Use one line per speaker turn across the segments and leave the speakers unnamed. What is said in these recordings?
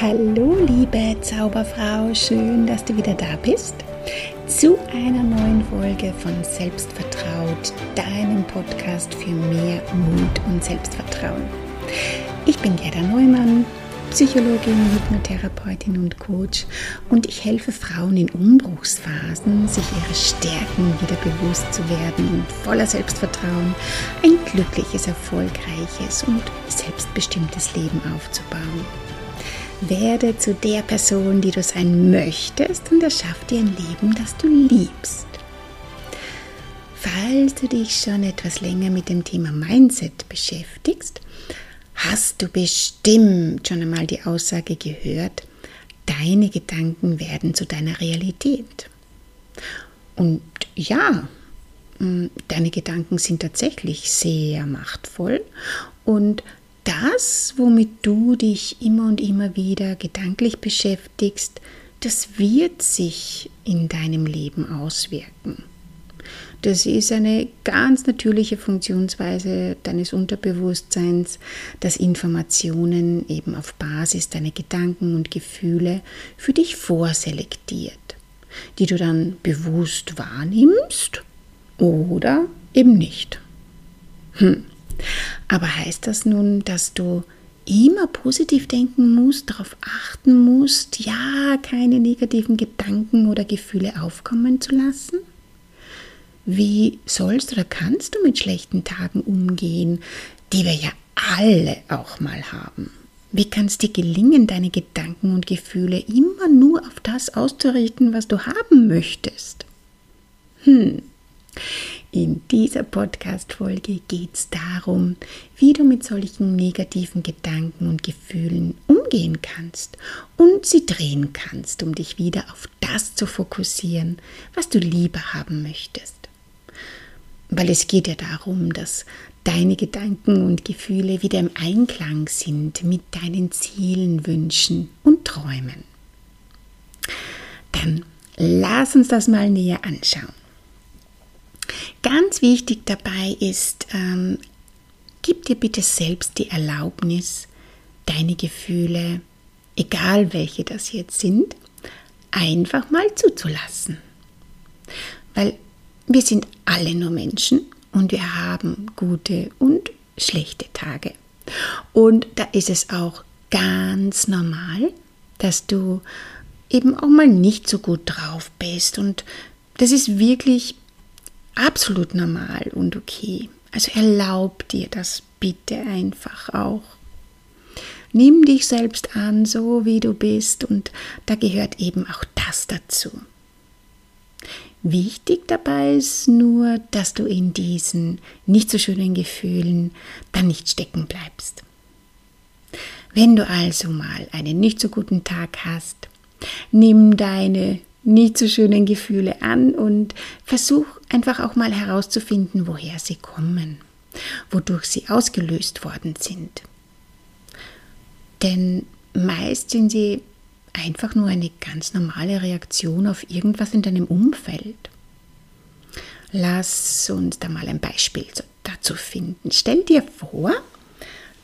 Hallo liebe Zauberfrau, schön, dass du wieder da bist zu einer neuen Folge von Selbstvertraut, deinem Podcast für mehr Mut und Selbstvertrauen. Ich bin Gerda Neumann, Psychologin, Hypnotherapeutin und Coach und ich helfe Frauen in Umbruchsphasen, sich ihre Stärken wieder bewusst zu werden und voller Selbstvertrauen ein glückliches, erfolgreiches und selbstbestimmtes Leben aufzubauen. Werde zu der Person, die du sein möchtest und erschaff dir ein Leben, das du liebst. Falls du dich schon etwas länger mit dem Thema Mindset beschäftigst, hast du bestimmt schon einmal die Aussage gehört, deine Gedanken werden zu deiner Realität. Und ja, mm, deine Gedanken sind tatsächlich sehr machtvoll und das, womit du dich immer und immer wieder gedanklich beschäftigst, das wird sich in deinem Leben auswirken. Das ist eine ganz natürliche Funktionsweise deines Unterbewusstseins, dass Informationen eben auf Basis deiner Gedanken und Gefühle für dich vorselektiert, die du dann bewusst wahrnimmst oder eben nicht. Hm. Aber heißt das nun, dass du immer positiv denken musst, darauf achten musst, ja, keine negativen Gedanken oder Gefühle aufkommen zu lassen? Wie sollst oder kannst du mit schlechten Tagen umgehen, die wir ja alle auch mal haben? Wie kann es dir gelingen, deine Gedanken und Gefühle immer nur auf das auszurichten, was du haben möchtest? Hm. In dieser Podcast-Folge geht es darum, wie du mit solchen negativen Gedanken und Gefühlen umgehen kannst und sie drehen kannst, um dich wieder auf das zu fokussieren, was du lieber haben möchtest. Weil es geht ja darum, dass deine Gedanken und Gefühle wieder im Einklang sind mit deinen Zielen, Wünschen und Träumen. Dann lass uns das mal näher anschauen. Ganz wichtig dabei ist, ähm, gib dir bitte selbst die Erlaubnis, deine Gefühle, egal welche das jetzt sind, einfach mal zuzulassen. Weil wir sind alle nur Menschen und wir haben gute und schlechte Tage. Und da ist es auch ganz normal, dass du eben auch mal nicht so gut drauf bist. Und das ist wirklich absolut normal und okay. Also erlaub dir das bitte einfach auch. Nimm dich selbst an, so wie du bist, und da gehört eben auch das dazu. Wichtig dabei ist nur, dass du in diesen nicht so schönen Gefühlen dann nicht stecken bleibst. Wenn du also mal einen nicht so guten Tag hast, nimm deine nicht so schönen Gefühle an und versuch einfach auch mal herauszufinden, woher sie kommen, wodurch sie ausgelöst worden sind. Denn meist sind sie einfach nur eine ganz normale Reaktion auf irgendwas in deinem Umfeld. Lass uns da mal ein Beispiel dazu finden. Stell dir vor,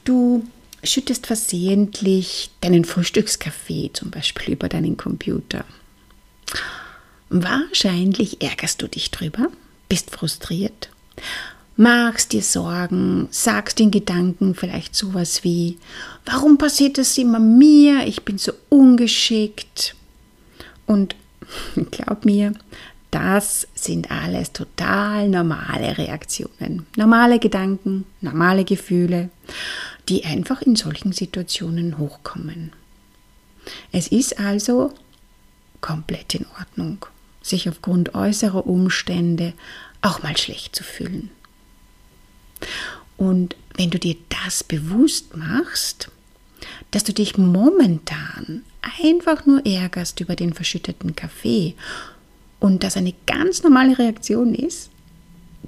du schüttest versehentlich deinen Frühstückskaffee zum Beispiel über deinen Computer Wahrscheinlich ärgerst du dich drüber, bist frustriert, magst dir Sorgen, sagst den Gedanken vielleicht sowas wie, warum passiert das immer mir, ich bin so ungeschickt. Und glaub mir, das sind alles total normale Reaktionen, normale Gedanken, normale Gefühle, die einfach in solchen Situationen hochkommen. Es ist also komplett in Ordnung, sich aufgrund äußerer Umstände auch mal schlecht zu fühlen. Und wenn du dir das bewusst machst, dass du dich momentan einfach nur ärgerst über den verschütteten Kaffee und das eine ganz normale Reaktion ist,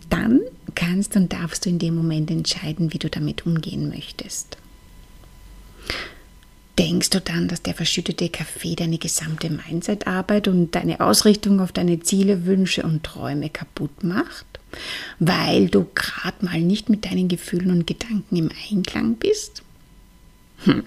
dann kannst und darfst du in dem Moment entscheiden, wie du damit umgehen möchtest. Denkst du dann, dass der verschüttete Kaffee deine gesamte Mindset-Arbeit und deine Ausrichtung auf deine Ziele, Wünsche und Träume kaputt macht? Weil du gerade mal nicht mit deinen Gefühlen und Gedanken im Einklang bist? Hm.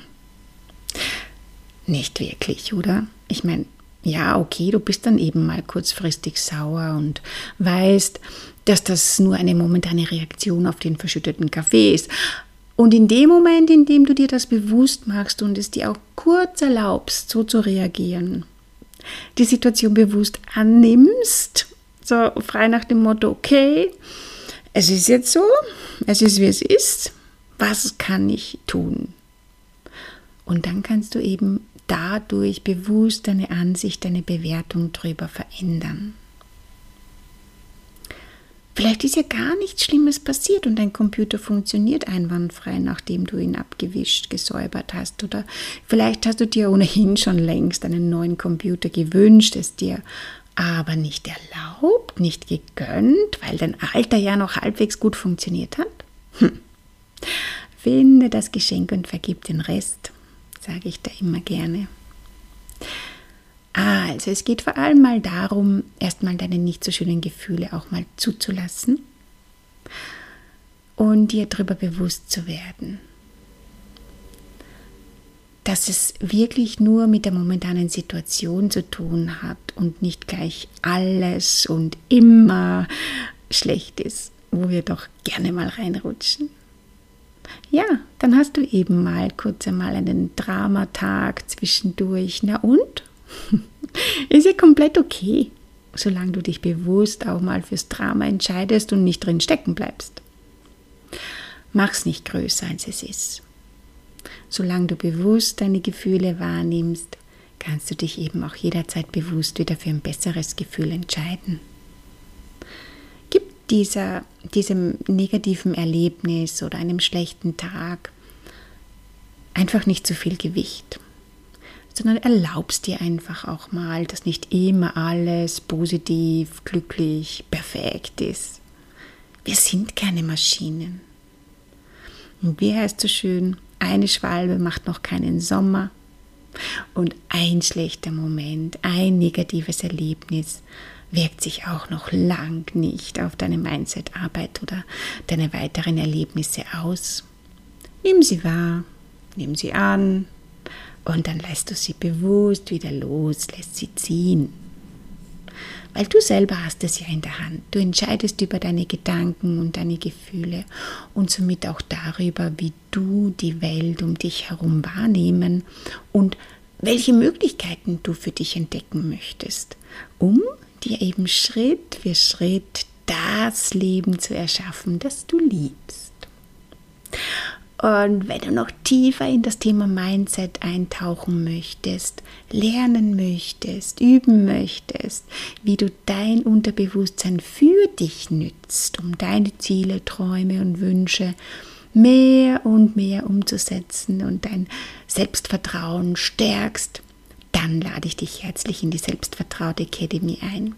Nicht wirklich, oder? Ich meine, ja, okay, du bist dann eben mal kurzfristig sauer und weißt, dass das nur eine momentane Reaktion auf den verschütteten Kaffee ist. Und in dem Moment, in dem du dir das bewusst machst und es dir auch kurz erlaubst, so zu reagieren, die Situation bewusst annimmst, so frei nach dem Motto, okay, es ist jetzt so, es ist wie es ist, was kann ich tun? Und dann kannst du eben dadurch bewusst deine Ansicht, deine Bewertung darüber verändern. Vielleicht ist ja gar nichts Schlimmes passiert und dein Computer funktioniert einwandfrei, nachdem du ihn abgewischt, gesäubert hast. Oder vielleicht hast du dir ohnehin schon längst einen neuen Computer gewünscht, es dir aber nicht erlaubt, nicht gegönnt, weil dein alter ja noch halbwegs gut funktioniert hat. Hm. Finde das Geschenk und vergib den Rest, sage ich da immer gerne. Also es geht vor allem mal darum, erstmal deine nicht so schönen Gefühle auch mal zuzulassen und dir darüber bewusst zu werden, dass es wirklich nur mit der momentanen Situation zu tun hat und nicht gleich alles und immer schlecht ist, wo wir doch gerne mal reinrutschen. Ja, dann hast du eben mal kurz einmal einen Dramatag zwischendurch. Na und? Ist ja komplett okay, solange du dich bewusst auch mal fürs Drama entscheidest und nicht drin stecken bleibst. Mach's nicht größer, als es ist. Solange du bewusst deine Gefühle wahrnimmst, kannst du dich eben auch jederzeit bewusst wieder für ein besseres Gefühl entscheiden. Gib dieser, diesem negativen Erlebnis oder einem schlechten Tag einfach nicht zu viel Gewicht sondern erlaubst dir einfach auch mal, dass nicht immer alles positiv, glücklich, perfekt ist. Wir sind keine Maschinen. Und wie heißt so schön, eine Schwalbe macht noch keinen Sommer. Und ein schlechter Moment, ein negatives Erlebnis wirkt sich auch noch lang nicht auf deine Mindset-Arbeit oder deine weiteren Erlebnisse aus. Nimm sie wahr, nimm sie an, und dann lässt du sie bewusst wieder los, lässt sie ziehen. Weil du selber hast es ja in der Hand. Du entscheidest über deine Gedanken und deine Gefühle und somit auch darüber, wie du die Welt um dich herum wahrnehmen und welche Möglichkeiten du für dich entdecken möchtest, um dir eben Schritt für Schritt das Leben zu erschaffen, das du liebst. Und wenn du noch tiefer in das Thema Mindset eintauchen möchtest, lernen möchtest, üben möchtest, wie du dein Unterbewusstsein für dich nützt, um deine Ziele, Träume und Wünsche mehr und mehr umzusetzen und dein Selbstvertrauen stärkst, dann lade ich dich herzlich in die Selbstvertraute Academy ein.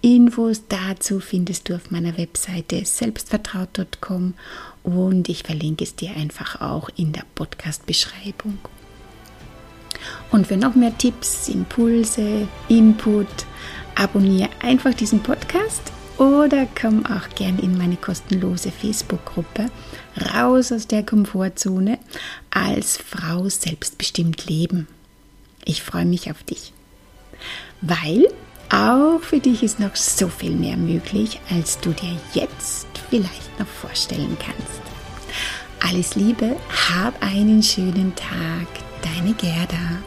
Infos dazu findest du auf meiner Webseite selbstvertraut.com und ich verlinke es dir einfach auch in der Podcast-Beschreibung. Und für noch mehr Tipps, Impulse, Input, abonniere einfach diesen Podcast oder komm auch gern in meine kostenlose Facebook-Gruppe Raus aus der Komfortzone als Frau selbstbestimmt leben. Ich freue mich auf dich, weil auch für dich ist noch so viel mehr möglich, als du dir jetzt vielleicht noch vorstellen kannst. Alles Liebe, hab einen schönen Tag, deine Gerda.